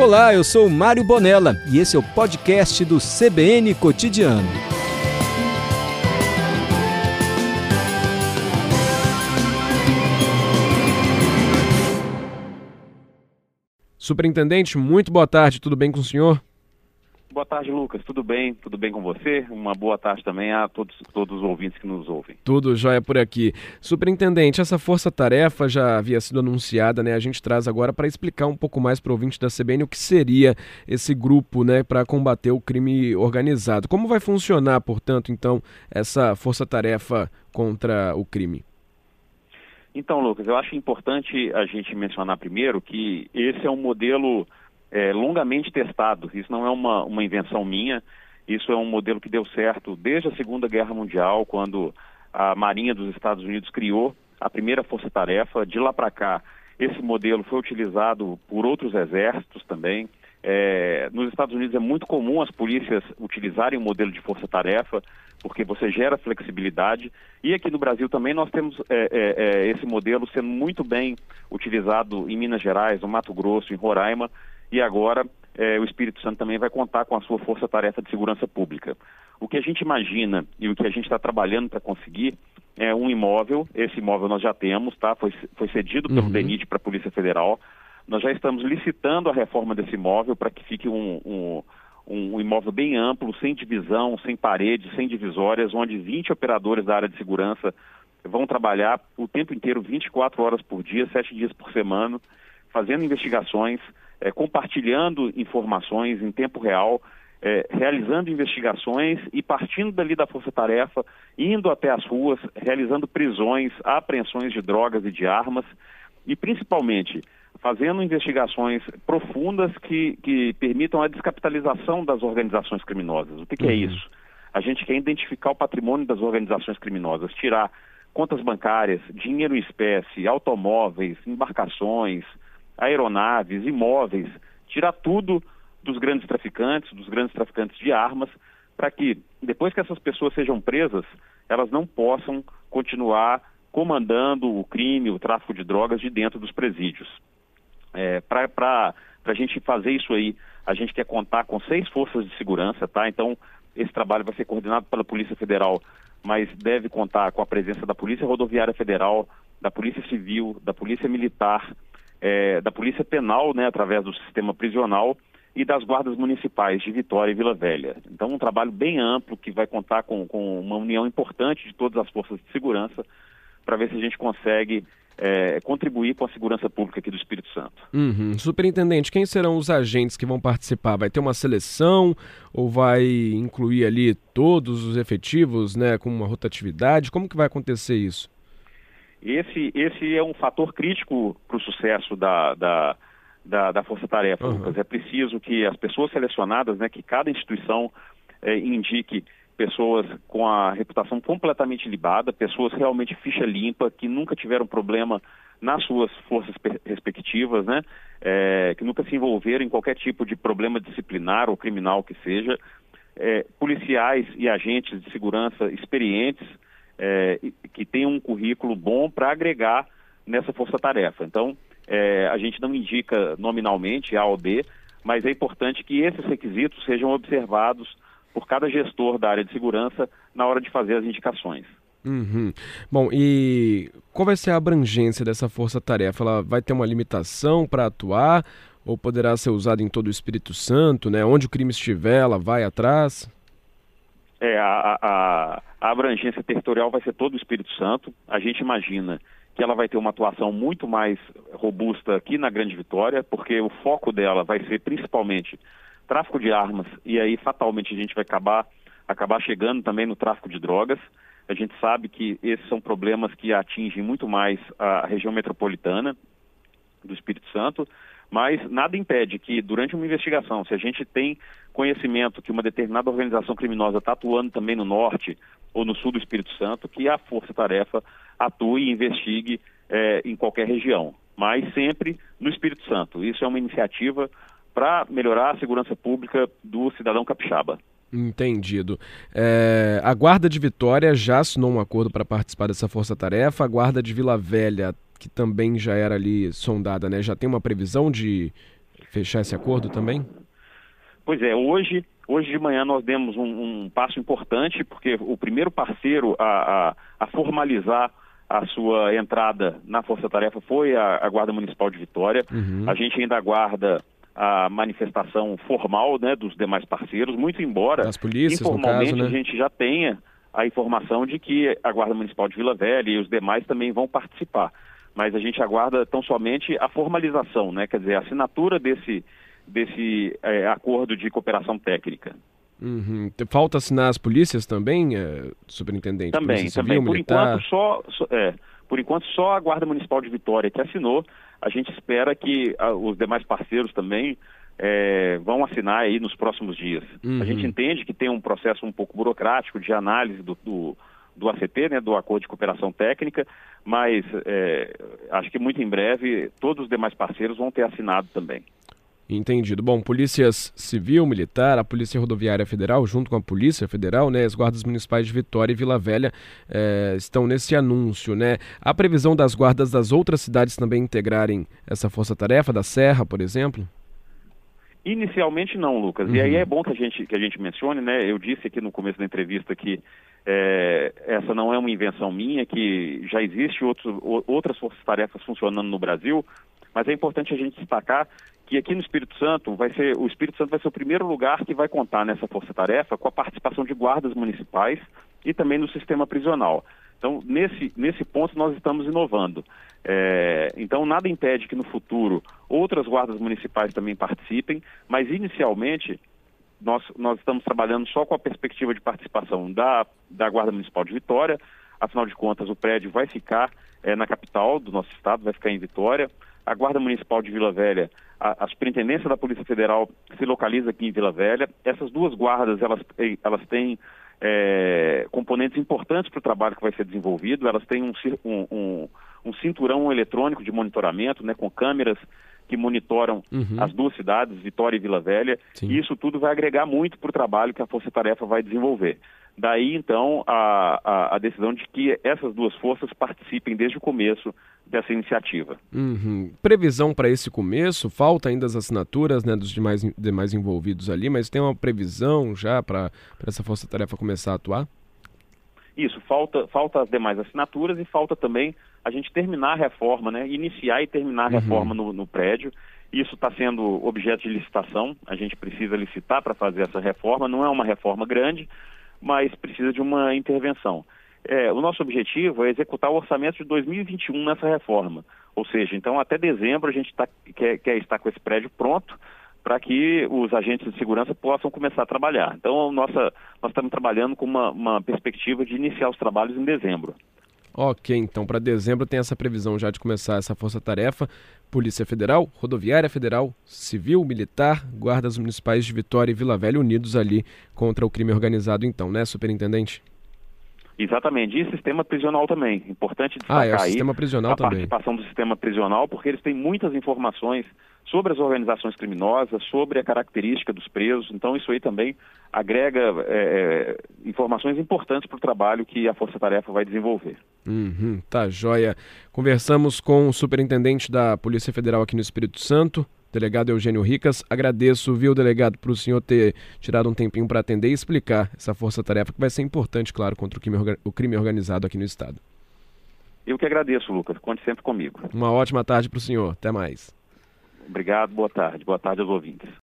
Olá, eu sou Mário Bonella e esse é o podcast do CBN Cotidiano. Superintendente, muito boa tarde, tudo bem com o senhor? Boa tarde, Lucas. Tudo bem? Tudo bem com você? Uma boa tarde também a todos, todos os ouvintes que nos ouvem. Tudo jóia por aqui. Superintendente, essa força-tarefa já havia sido anunciada, né? A gente traz agora para explicar um pouco mais para o ouvinte da CBN o que seria esse grupo, né, para combater o crime organizado. Como vai funcionar, portanto, então, essa força-tarefa contra o crime? Então, Lucas, eu acho importante a gente mencionar primeiro que esse é um modelo é, longamente testado. Isso não é uma, uma invenção minha, isso é um modelo que deu certo desde a Segunda Guerra Mundial, quando a Marinha dos Estados Unidos criou a primeira força-tarefa. De lá para cá, esse modelo foi utilizado por outros exércitos também. É, nos Estados Unidos é muito comum as polícias utilizarem o modelo de força-tarefa, porque você gera flexibilidade. E aqui no Brasil também nós temos é, é, é esse modelo sendo muito bem utilizado em Minas Gerais, no Mato Grosso, em Roraima, e agora é, o Espírito Santo também vai contar com a sua força-tarefa de segurança pública. O que a gente imagina e o que a gente está trabalhando para conseguir é um imóvel, esse imóvel nós já temos, tá? Foi, foi cedido pelo uhum. DENIT para a Polícia Federal. Nós já estamos licitando a reforma desse imóvel para que fique um, um, um, imóvel bem amplo, sem divisão, sem paredes, sem divisórias, onde 20 operadores da área de segurança vão trabalhar o tempo inteiro, 24 horas por dia, 7 dias por semana, fazendo investigações, é, compartilhando informações em tempo real, é, realizando investigações e partindo dali da força-tarefa, indo até as ruas, realizando prisões, apreensões de drogas e de armas e principalmente fazendo investigações profundas que, que permitam a descapitalização das organizações criminosas. O que, que é uhum. é isso? A gente quer identificar o patrimônio das organizações criminosas, tirar contas bancárias, dinheiro em espécie, automóveis, embarcações, aeronaves, imóveis, tirar tudo dos grandes traficantes, dos grandes traficantes de armas, para que depois que essas pessoas sejam presas, elas não possam continuar comandando o crime, o tráfico de drogas de dentro dos presídios. É, para a gente fazer isso aí, a gente quer contar com seis forças de segurança, tá? Então, esse trabalho vai ser coordenado pela Polícia Federal, mas deve contar com a presença da Polícia Rodoviária Federal, da Polícia Civil, da Polícia Militar, é, da Polícia Penal, né, através do sistema prisional, e das guardas municipais de Vitória e Vila Velha. Então, um trabalho bem amplo que vai contar com, com uma união importante de todas as forças de segurança para ver se a gente consegue é, contribuir com a segurança pública aqui do Espírito Santo. Uhum. Superintendente, quem serão os agentes que vão participar? Vai ter uma seleção ou vai incluir ali todos os efetivos, né, com uma rotatividade? Como que vai acontecer isso? Esse, esse é um fator crítico para o sucesso da, da, da, da Força Tarefa, uhum. Lucas. É preciso que as pessoas selecionadas, né, que cada instituição é, indique pessoas com a reputação completamente libada, pessoas realmente ficha limpa, que nunca tiveram problema nas suas forças respectivas, né? É, que nunca se envolveram em qualquer tipo de problema disciplinar ou criminal que seja, é, policiais e agentes de segurança experientes, é, que tem um currículo bom para agregar nessa força-tarefa. Então, é, a gente não indica nominalmente A ou B, mas é importante que esses requisitos sejam observados por cada gestor da área de segurança na hora de fazer as indicações. Uhum. Bom, e qual vai ser a abrangência dessa força-tarefa? Ela vai ter uma limitação para atuar ou poderá ser usada em todo o Espírito Santo, né? Onde o crime estiver, ela vai atrás? É, a, a, a abrangência territorial vai ser todo o Espírito Santo. A gente imagina que ela vai ter uma atuação muito mais robusta aqui na Grande Vitória, porque o foco dela vai ser principalmente tráfico de armas, e aí fatalmente a gente vai acabar, acabar chegando também no tráfico de drogas. A gente sabe que esses são problemas que atingem muito mais a região metropolitana do Espírito Santo, mas nada impede que durante uma investigação, se a gente tem conhecimento que uma determinada organização criminosa está atuando também no norte ou no sul do Espírito Santo, que a força-tarefa atue e investigue é, em qualquer região, mas sempre no Espírito Santo. Isso é uma iniciativa para melhorar a segurança pública do cidadão capixaba. Entendido. É, a Guarda de Vitória já assinou um acordo para participar dessa força-tarefa. A Guarda de Vila Velha que também já era ali sondada, né? Já tem uma previsão de fechar esse acordo também? Pois é, hoje, hoje de manhã nós demos um, um passo importante, porque o primeiro parceiro a, a, a, formalizar a sua entrada na Força Tarefa foi a, a Guarda Municipal de Vitória. Uhum. A gente ainda aguarda a manifestação formal né, dos demais parceiros, muito embora polícias, informalmente caso, né? a gente já tenha a informação de que a Guarda Municipal de Vila Velha e os demais também vão participar. Mas a gente aguarda tão somente a formalização, né? quer dizer, a assinatura desse, desse é, acordo de cooperação técnica. Uhum. Falta assinar as polícias também, é, superintendente? Também, Polícia também. Civil, por militar? enquanto só, só é, por enquanto só a Guarda Municipal de Vitória que assinou. A gente espera que a, os demais parceiros também é, vão assinar aí nos próximos dias. Uhum. A gente entende que tem um processo um pouco burocrático de análise do, do, do ACT, né, do Acordo de Cooperação Técnica, mas é, acho que muito em breve todos os demais parceiros vão ter assinado também. Entendido. Bom, polícias civil, militar, a Polícia Rodoviária Federal, junto com a Polícia Federal, né, as guardas municipais de Vitória e Vila Velha eh, estão nesse anúncio, né? A previsão das guardas das outras cidades também integrarem essa força-tarefa, da Serra, por exemplo? Inicialmente não, Lucas. Uhum. E aí é bom que a gente que a gente mencione, né? Eu disse aqui no começo da entrevista que é, essa não é uma invenção minha, que já existe outros, outras forças-tarefas funcionando no Brasil, mas é importante a gente destacar que aqui no Espírito Santo vai ser o Espírito Santo vai ser o primeiro lugar que vai contar nessa força-tarefa com a participação de guardas municipais e também no sistema prisional. Então, nesse, nesse ponto, nós estamos inovando. É, então, nada impede que no futuro outras guardas municipais também participem, mas inicialmente nós, nós estamos trabalhando só com a perspectiva de participação da, da Guarda Municipal de Vitória. Afinal de contas, o prédio vai ficar é, na capital do nosso estado, vai ficar em Vitória. A Guarda Municipal de Vila Velha, a, a Superintendência da Polícia Federal se localiza aqui em Vila Velha. Essas duas guardas, elas, elas têm é, componentes importantes para o trabalho que vai ser desenvolvido. Elas têm um, um, um, um cinturão eletrônico de monitoramento, né, com câmeras que monitoram uhum. as duas cidades, Vitória e Vila Velha. Sim. E isso tudo vai agregar muito para o trabalho que a Força Tarefa vai desenvolver. Daí, então, a, a, a, decisão de que essas duas forças participem desde o começo dessa iniciativa. Uhum. Previsão para esse começo? Falta ainda as assinaturas né, dos demais, demais envolvidos ali, mas tem uma previsão já para essa força-tarefa começar a atuar? Isso, falta, falta as demais assinaturas e falta também a gente terminar a reforma, né? Iniciar e terminar a uhum. reforma no, no prédio. Isso está sendo objeto de licitação, a gente precisa licitar para fazer essa reforma. Não é uma reforma grande, mas precisa de uma intervenção. É, o nosso objetivo é executar o orçamento de 2021 nessa reforma. Ou seja, então até dezembro a gente tá, quer, quer estar com esse prédio pronto para que os agentes de segurança possam começar a trabalhar. Então, nossa, nós estamos trabalhando com uma, uma perspectiva de iniciar os trabalhos em dezembro. Ok, então para dezembro tem essa previsão já de começar essa força-tarefa. Polícia Federal, Rodoviária Federal, Civil, Militar, Guardas Municipais de Vitória e Vila Velha unidos ali contra o crime organizado, então, né, Superintendente? Exatamente, e sistema prisional também. Importante destacar ah, é, aí a também. participação do sistema prisional, porque eles têm muitas informações sobre as organizações criminosas, sobre a característica dos presos. Então, isso aí também agrega é, é informações importantes para o trabalho que a Força Tarefa vai desenvolver. Uhum, tá, joia. Conversamos com o superintendente da Polícia Federal aqui no Espírito Santo, delegado Eugênio Ricas. Agradeço, viu, delegado, para o senhor ter tirado um tempinho para atender e explicar essa força-tarefa que vai ser importante, claro, contra o crime, o crime organizado aqui no Estado. Eu que agradeço, Lucas. Conte sempre comigo. Uma ótima tarde para o senhor. Até mais. Obrigado, boa tarde. Boa tarde aos ouvintes.